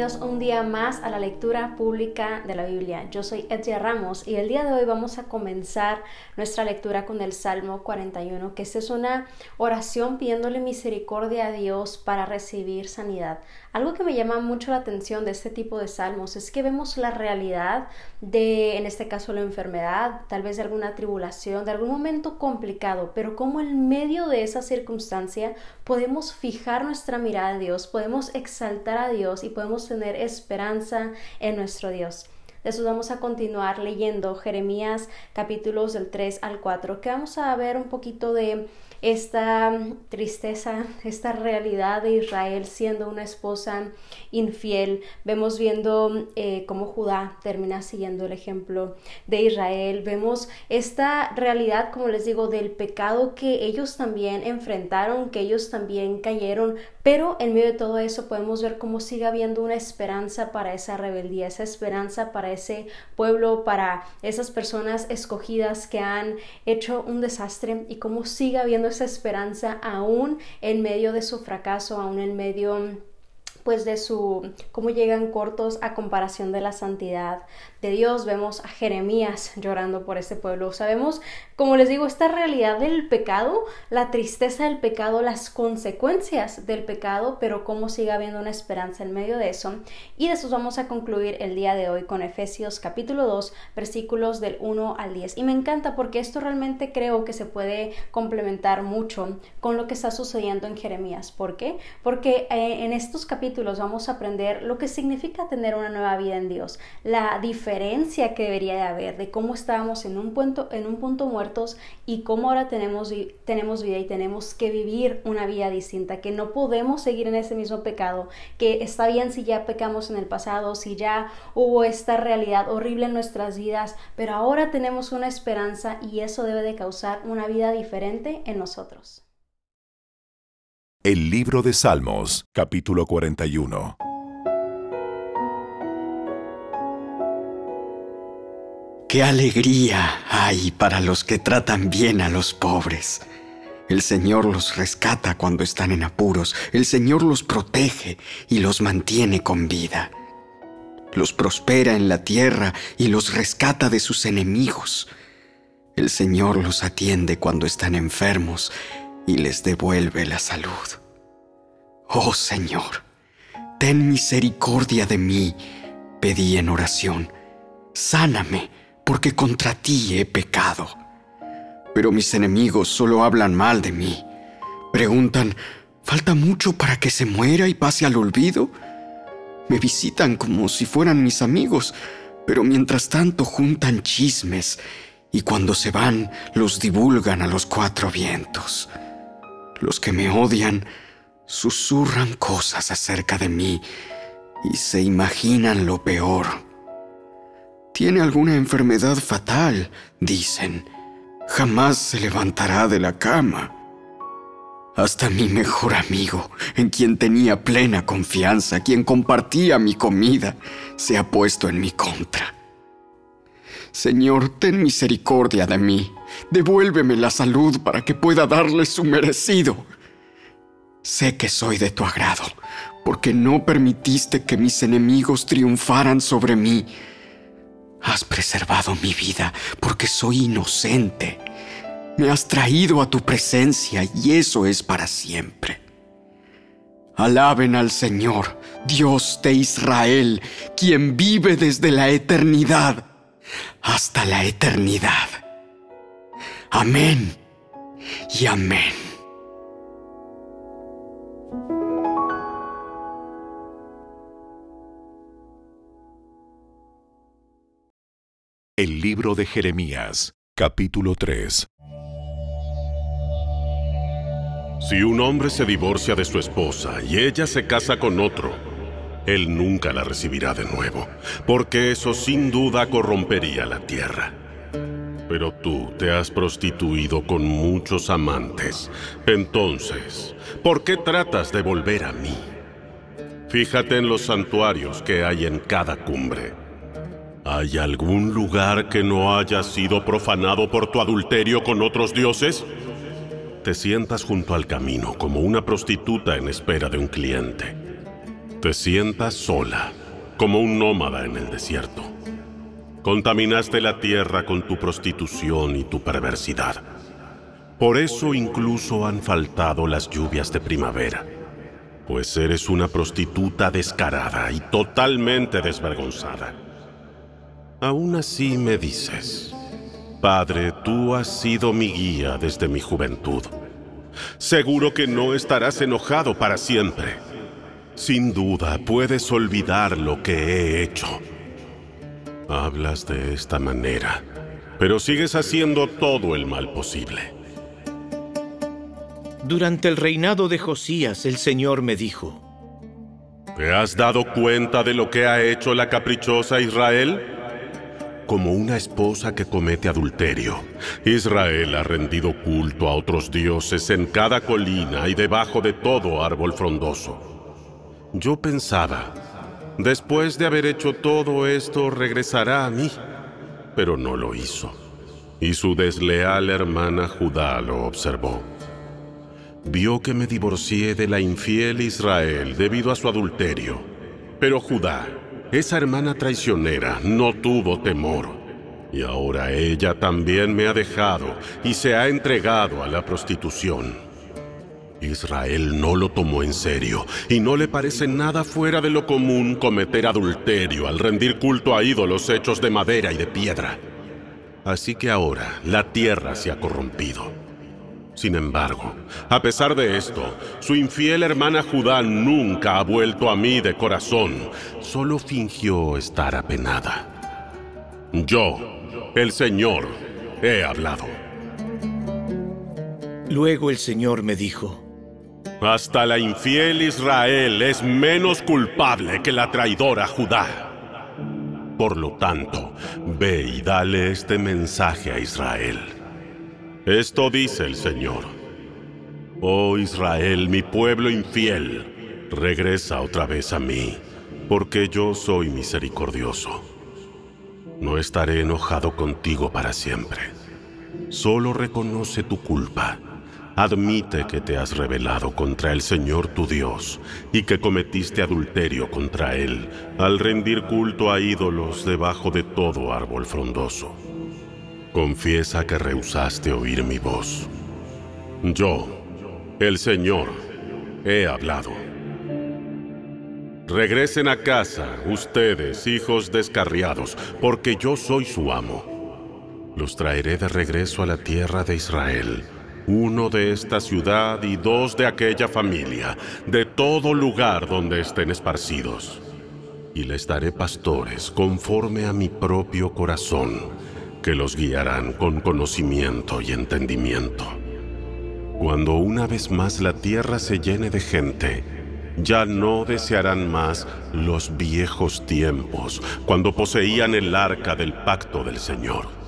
bienvenidos un día más a la lectura pública de la Biblia. Yo soy Edria Ramos y el día de hoy vamos a comenzar nuestra lectura con el Salmo 41, que es una oración pidiéndole misericordia a Dios para recibir sanidad. Algo que me llama mucho la atención de este tipo de salmos es que vemos la realidad de, en este caso, la enfermedad, tal vez de alguna tribulación, de algún momento complicado, pero como en medio de esa circunstancia podemos fijar nuestra mirada a Dios, podemos exaltar a Dios y podemos tener esperanza en nuestro Dios. De eso vamos a continuar leyendo Jeremías capítulos del 3 al 4, que vamos a ver un poquito de esta tristeza, esta realidad de Israel siendo una esposa infiel. Vemos viendo eh, cómo Judá termina siguiendo el ejemplo de Israel. Vemos esta realidad, como les digo, del pecado que ellos también enfrentaron, que ellos también cayeron, pero en medio de todo eso podemos ver cómo sigue habiendo una esperanza para esa rebeldía, esa esperanza para ese pueblo, para esas personas escogidas que han hecho un desastre y cómo sigue habiendo esa esperanza aún en medio de su fracaso, aún en medio pues de su cómo llegan cortos a comparación de la santidad de Dios. Vemos a Jeremías llorando por ese pueblo. Sabemos, como les digo, esta realidad del pecado, la tristeza del pecado, las consecuencias del pecado, pero cómo sigue habiendo una esperanza en medio de eso. Y de eso vamos a concluir el día de hoy con Efesios capítulo 2, versículos del 1 al 10. Y me encanta porque esto realmente creo que se puede complementar mucho con lo que está sucediendo en Jeremías. ¿Por qué? Porque eh, en estos capítulos vamos a aprender lo que significa tener una nueva vida en Dios, la diferencia que debería de haber de cómo estábamos en un punto, en un punto muertos y cómo ahora tenemos, tenemos vida y tenemos que vivir una vida distinta, que no podemos seguir en ese mismo pecado, que está bien si ya pecamos en el pasado, si ya hubo esta realidad horrible en nuestras vidas, pero ahora tenemos una esperanza y eso debe de causar una vida diferente en nosotros. El libro de Salmos, capítulo 41. ¡Qué alegría hay para los que tratan bien a los pobres! El Señor los rescata cuando están en apuros, el Señor los protege y los mantiene con vida. Los prospera en la tierra y los rescata de sus enemigos. El Señor los atiende cuando están enfermos y les devuelve la salud. Oh Señor, ten misericordia de mí, pedí en oración. Sáname, porque contra ti he pecado. Pero mis enemigos solo hablan mal de mí. Preguntan, ¿falta mucho para que se muera y pase al olvido? Me visitan como si fueran mis amigos, pero mientras tanto juntan chismes y cuando se van los divulgan a los cuatro vientos. Los que me odian susurran cosas acerca de mí y se imaginan lo peor. Tiene alguna enfermedad fatal, dicen. Jamás se levantará de la cama. Hasta mi mejor amigo, en quien tenía plena confianza, quien compartía mi comida, se ha puesto en mi contra. Señor, ten misericordia de mí. Devuélveme la salud para que pueda darle su merecido. Sé que soy de tu agrado, porque no permitiste que mis enemigos triunfaran sobre mí. Has preservado mi vida porque soy inocente. Me has traído a tu presencia y eso es para siempre. Alaben al Señor, Dios de Israel, quien vive desde la eternidad hasta la eternidad. Amén y amén. El libro de Jeremías, capítulo 3. Si un hombre se divorcia de su esposa y ella se casa con otro, él nunca la recibirá de nuevo, porque eso sin duda corrompería la tierra. Pero tú te has prostituido con muchos amantes. Entonces, ¿por qué tratas de volver a mí? Fíjate en los santuarios que hay en cada cumbre. ¿Hay algún lugar que no haya sido profanado por tu adulterio con otros dioses? Te sientas junto al camino como una prostituta en espera de un cliente Te sientas sola, como un nómada en el desierto. Contaminaste la tierra con tu prostitución y tu perversidad. Por eso incluso han faltado las lluvias de primavera, pues eres una prostituta descarada y totalmente desvergonzada. Aún así me dices, Padre, tú has sido mi guía desde mi juventud. Seguro que no estarás enojado para siempre. Sin duda puedes olvidar lo que he hecho. Hablas de esta manera, pero sigues haciendo todo el mal posible. Durante el reinado de Josías, el Señor me dijo, ¿Te has dado cuenta de lo que ha hecho la caprichosa Israel? Como una esposa que comete adulterio, Israel ha rendido culto a otros dioses en cada colina y debajo de todo árbol frondoso. Yo pensaba, después de haber hecho todo esto, regresará a mí, pero no lo hizo. Y su desleal hermana Judá lo observó vio que me divorcié de la infiel Israel debido a su adulterio. Pero Judá, esa hermana traicionera, no tuvo temor. Y ahora ella también me ha dejado y se ha entregado a la prostitución. Israel no lo tomó en serio y no le parece nada fuera de lo común cometer adulterio al rendir culto a ídolos hechos de madera y de piedra. Así que ahora la tierra se ha corrompido. Sin embargo, a pesar de esto, su infiel hermana Judá nunca ha vuelto a mí de corazón, solo fingió estar apenada. Yo, el Señor, he hablado. Luego el Señor me dijo, Hasta la infiel Israel es menos culpable que la traidora Judá. Por lo tanto, ve y dale este mensaje a Israel. Esto dice el Señor. Oh Israel, mi pueblo infiel, regresa otra vez a mí, porque yo soy misericordioso. No estaré enojado contigo para siempre. Solo reconoce tu culpa. Admite que te has rebelado contra el Señor tu Dios y que cometiste adulterio contra Él al rendir culto a ídolos debajo de todo árbol frondoso. Confiesa que rehusaste oír mi voz. Yo, el Señor, he hablado. Regresen a casa, ustedes, hijos descarriados, porque yo soy su amo. Los traeré de regreso a la tierra de Israel, uno de esta ciudad y dos de aquella familia, de todo lugar donde estén esparcidos. Y les daré pastores conforme a mi propio corazón que los guiarán con conocimiento y entendimiento. Cuando una vez más la tierra se llene de gente, ya no desearán más los viejos tiempos, cuando poseían el arca del pacto del Señor.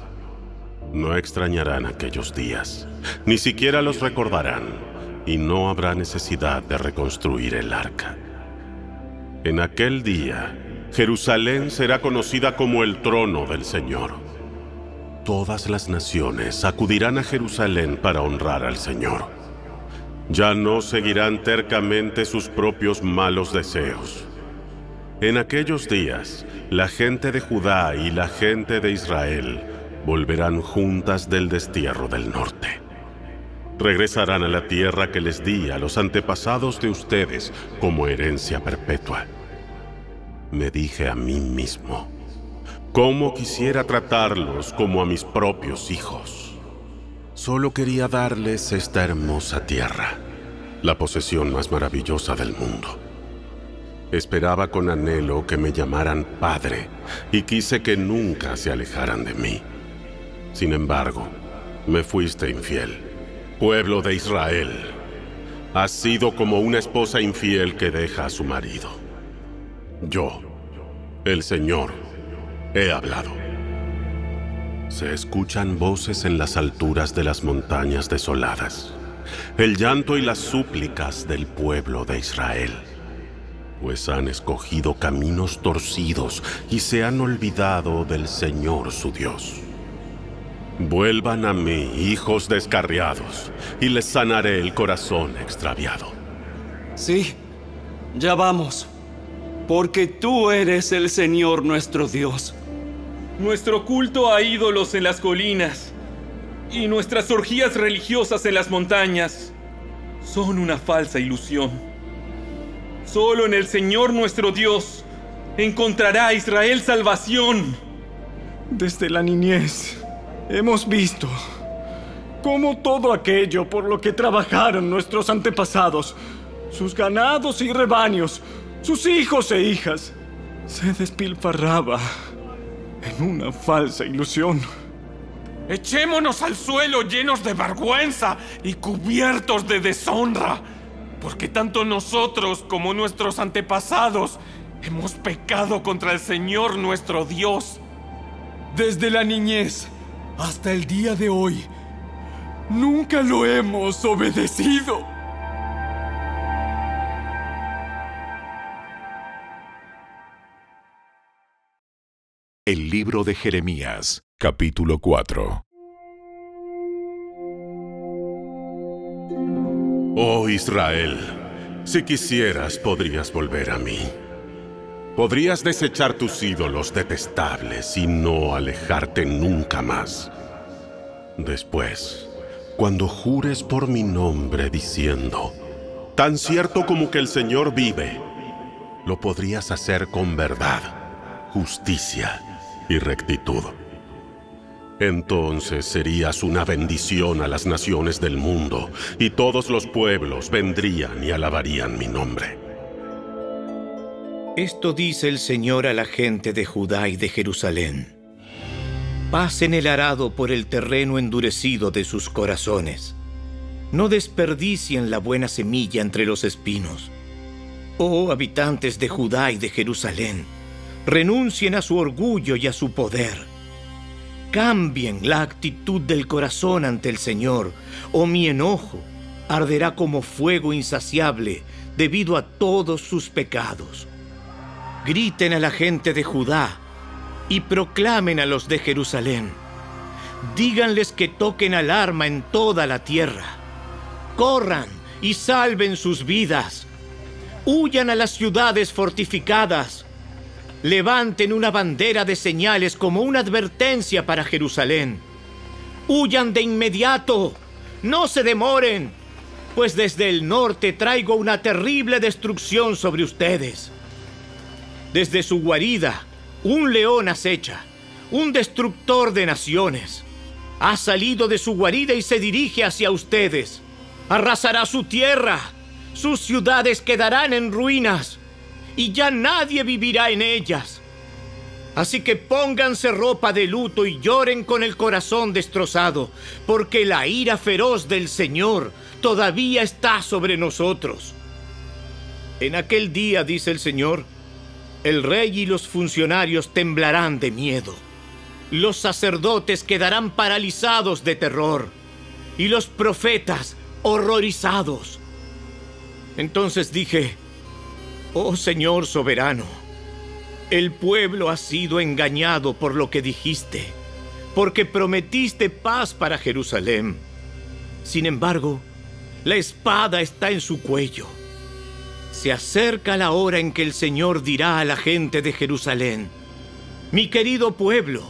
No extrañarán aquellos días, ni siquiera los recordarán, y no habrá necesidad de reconstruir el arca. En aquel día, Jerusalén será conocida como el trono del Señor todas las naciones acudirán a Jerusalén para honrar al Señor. Ya no seguirán tercamente sus propios malos deseos. En aquellos días, la gente de Judá y la gente de Israel volverán juntas del destierro del norte. Regresarán a la tierra que les di a los antepasados de ustedes como herencia perpetua. Me dije a mí mismo, Cómo quisiera tratarlos como a mis propios hijos. Solo quería darles esta hermosa tierra, la posesión más maravillosa del mundo. Esperaba con anhelo que me llamaran padre y quise que nunca se alejaran de mí. Sin embargo, me fuiste infiel. Pueblo de Israel, has sido como una esposa infiel que deja a su marido. Yo, el Señor, He hablado. Se escuchan voces en las alturas de las montañas desoladas, el llanto y las súplicas del pueblo de Israel, pues han escogido caminos torcidos y se han olvidado del Señor su Dios. Vuelvan a mí, hijos descarriados, y les sanaré el corazón extraviado. Sí, ya vamos. porque tú eres el Señor nuestro Dios. Nuestro culto a ídolos en las colinas y nuestras orgías religiosas en las montañas son una falsa ilusión. Solo en el Señor nuestro Dios encontrará Israel salvación. Desde la niñez hemos visto cómo todo aquello por lo que trabajaron nuestros antepasados, sus ganados y rebaños, sus hijos e hijas, se despilfarraba en una falsa ilusión. Echémonos al suelo llenos de vergüenza y cubiertos de deshonra, porque tanto nosotros como nuestros antepasados hemos pecado contra el Señor nuestro Dios. Desde la niñez hasta el día de hoy, nunca lo hemos obedecido. El libro de Jeremías, capítulo 4. Oh Israel, si quisieras podrías volver a mí. Podrías desechar tus ídolos detestables y no alejarte nunca más. Después, cuando jures por mi nombre diciendo, tan cierto como que el Señor vive, lo podrías hacer con verdad, justicia y rectitud. Entonces serías una bendición a las naciones del mundo, y todos los pueblos vendrían y alabarían mi nombre. Esto dice el Señor a la gente de Judá y de Jerusalén. Pasen el arado por el terreno endurecido de sus corazones. No desperdicien la buena semilla entre los espinos. Oh habitantes de Judá y de Jerusalén, renuncien a su orgullo y a su poder. Cambien la actitud del corazón ante el Señor, o mi enojo arderá como fuego insaciable debido a todos sus pecados. Griten a la gente de Judá y proclamen a los de Jerusalén. Díganles que toquen alarma en toda la tierra. Corran y salven sus vidas. Huyan a las ciudades fortificadas levanten una bandera de señales como una advertencia para Jerusalén. Huyan de inmediato, no se demoren, pues desde el norte traigo una terrible destrucción sobre ustedes. Desde su guarida, un león acecha, un destructor de naciones. Ha salido de su guarida y se dirige hacia ustedes. Arrasará su tierra, sus ciudades quedarán en ruinas y ya nadie vivirá en ellas. Así que pónganse ropa de luto y lloren con el corazón destrozado, porque la ira feroz del Señor todavía está sobre nosotros. En aquel día, dice el Señor, el rey y los funcionarios temblarán de miedo. Los sacerdotes quedarán paralizados de terror y los profetas horrorizados. Entonces dije, Oh Señor soberano, el pueblo ha sido engañado por lo que dijiste, porque prometiste paz para Jerusalén. Sin embargo, la espada está en su cuello. Se acerca la hora en que el Señor dirá a la gente de Jerusalén, mi querido pueblo,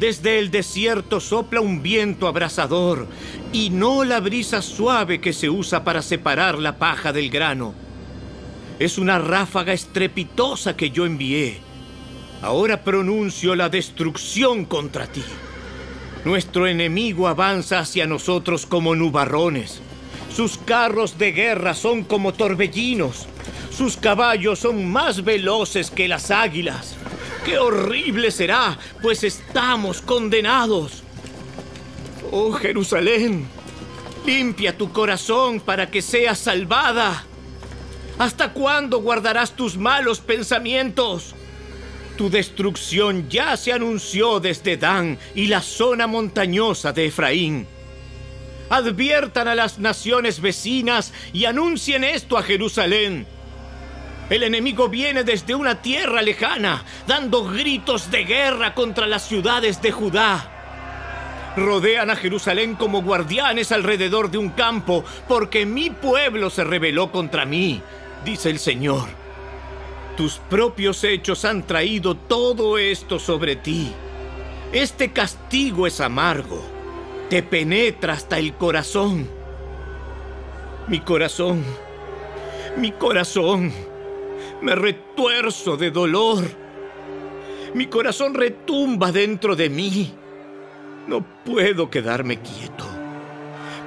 desde el desierto sopla un viento abrasador y no la brisa suave que se usa para separar la paja del grano es una ráfaga estrepitosa que yo envié. Ahora pronuncio la destrucción contra ti. Nuestro enemigo avanza hacia nosotros como nubarrones. Sus carros de guerra son como torbellinos. Sus caballos son más veloces que las águilas. ¡Qué horrible será! Pues estamos condenados. Oh Jerusalén, limpia tu corazón para que seas salvada. ¿Hasta cuándo guardarás tus malos pensamientos? Tu destrucción ya se anunció desde Dan y la zona montañosa de Efraín. Adviertan a las naciones vecinas y anuncien esto a Jerusalén. El enemigo viene desde una tierra lejana, dando gritos de guerra contra las ciudades de Judá. Rodean a Jerusalén como guardianes alrededor de un campo, porque mi pueblo se rebeló contra mí dice el Señor. Tus propios hechos han traído todo esto sobre ti. Este castigo es amargo, te penetra hasta el corazón. Mi corazón, mi corazón, me retuerzo de dolor. Mi corazón retumba dentro de mí. No puedo quedarme quieto,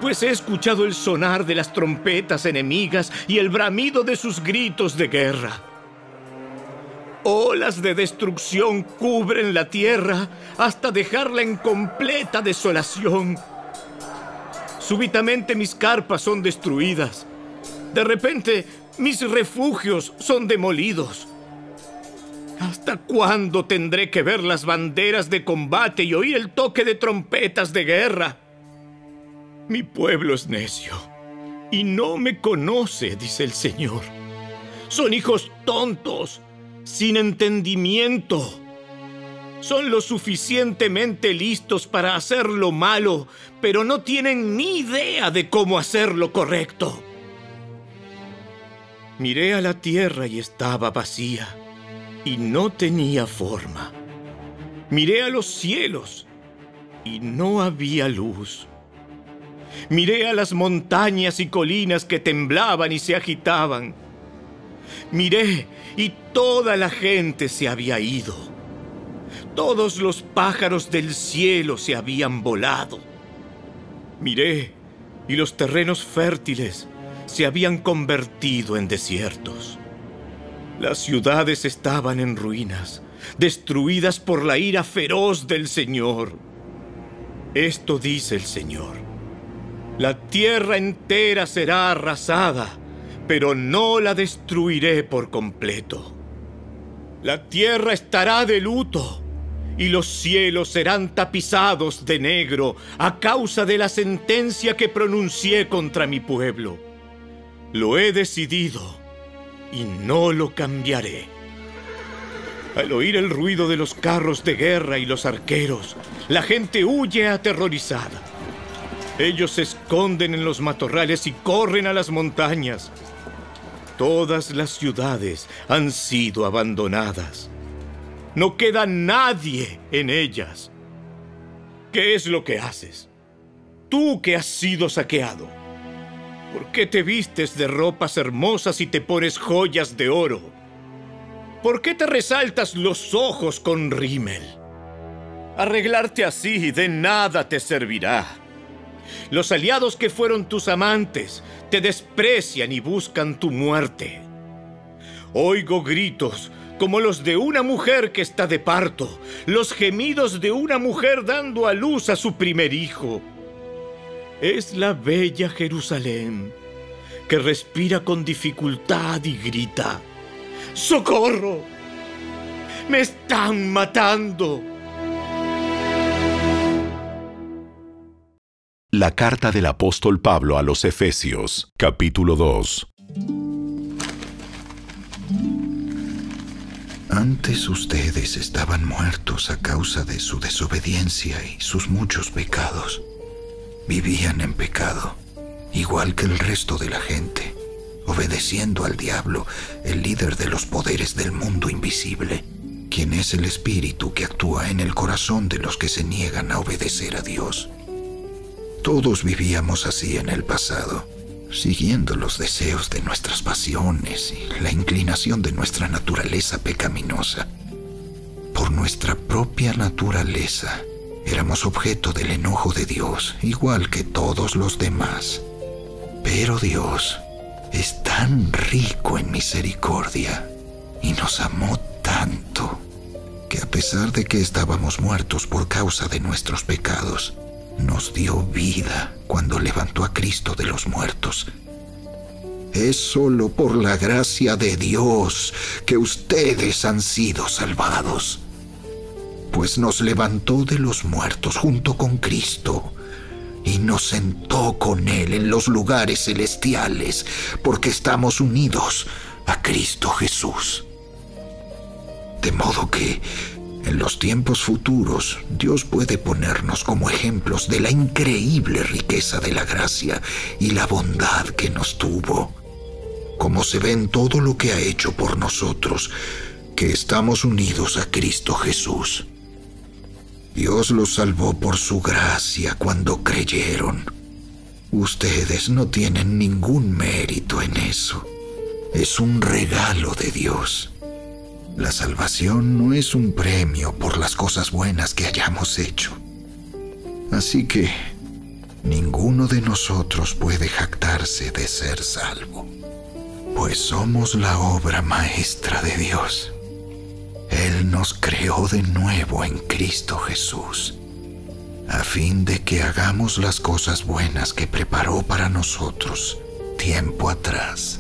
pues he escuchado el sonar de las trompetas enemigas y el bramido de sus gritos de guerra. Olas de destrucción cubren la tierra hasta dejarla en completa desolación. Súbitamente mis carpas son destruidas. De repente mis refugios son demolidos. ¿Hasta cuándo tendré que ver las banderas de combate y oír el toque de trompetas de guerra? Mi pueblo es necio y no me conoce, dice el Señor. Son hijos tontos sin entendimiento. Son lo suficientemente listos para hacer lo malo, pero no tienen ni idea de cómo hacer lo correcto. Miré a la tierra y estaba vacía, y no tenía forma. Miré a los cielos, y no había luz. Miré a las montañas y colinas que temblaban y se agitaban. Miré y toda la gente se había ido. Todos los pájaros del cielo se habían volado. Miré y los terrenos fértiles se habían convertido en desiertos. Las ciudades estaban en ruinas, destruidas por la ira feroz del Señor. Esto dice el Señor. La tierra entera será arrasada pero no la destruiré por completo. La tierra estará de luto y los cielos serán tapizados de negro a causa de la sentencia que pronuncié contra mi pueblo. Lo he decidido y no lo cambiaré. Al oír el ruido de los carros de guerra y los arqueros, la gente huye aterrorizada. Ellos se esconden en los matorrales y corren a las montañas. Todas las ciudades han sido abandonadas. No queda nadie en ellas. ¿Qué es lo que haces? Tú que has sido saqueado. ¿Por qué te vistes de ropas hermosas y te pones joyas de oro? ¿Por qué te resaltas los ojos con rímel? Arreglarte así de nada te servirá. Los aliados que fueron tus amantes te desprecian y buscan tu muerte. Oigo gritos como los de una mujer que está de parto, los gemidos de una mujer dando a luz a su primer hijo. Es la bella Jerusalén que respira con dificultad y grita, ¡Socorro! ¡Me están matando! La carta del apóstol Pablo a los Efesios, capítulo 2. Antes ustedes estaban muertos a causa de su desobediencia y sus muchos pecados. Vivían en pecado, igual que el resto de la gente, obedeciendo al diablo, el líder de los poderes del mundo invisible, quien es el espíritu que actúa en el corazón de los que se niegan a obedecer a Dios. Todos vivíamos así en el pasado, siguiendo los deseos de nuestras pasiones y la inclinación de nuestra naturaleza pecaminosa. Por nuestra propia naturaleza, éramos objeto del enojo de Dios, igual que todos los demás. Pero Dios es tan rico en misericordia y nos amó tanto que a pesar de que estábamos muertos por causa de nuestros pecados, nos dio vida cuando levantó a Cristo de los muertos. Es solo por la gracia de Dios que ustedes han sido salvados, pues nos levantó de los muertos junto con Cristo y nos sentó con Él en los lugares celestiales, porque estamos unidos a Cristo Jesús. De modo que en los tiempos futuros, Dios puede ponernos como ejemplos de la increíble riqueza de la gracia y la bondad que nos tuvo. como se ve en todo lo que ha hecho por nosotros, que estamos unidos a Cristo Jesús. Dios los salvó por su gracia cuando creyeron. Ustedes no tienen ningún mérito en eso. Es un regalo de Dios. La salvación no es un premio por las cosas buenas que hayamos hecho. Así que ninguno de nosotros puede jactarse de ser salvo, pues somos la obra maestra de Dios. Él nos creó de nuevo en Cristo Jesús, a fin de que hagamos las cosas buenas que preparó para nosotros tiempo atrás.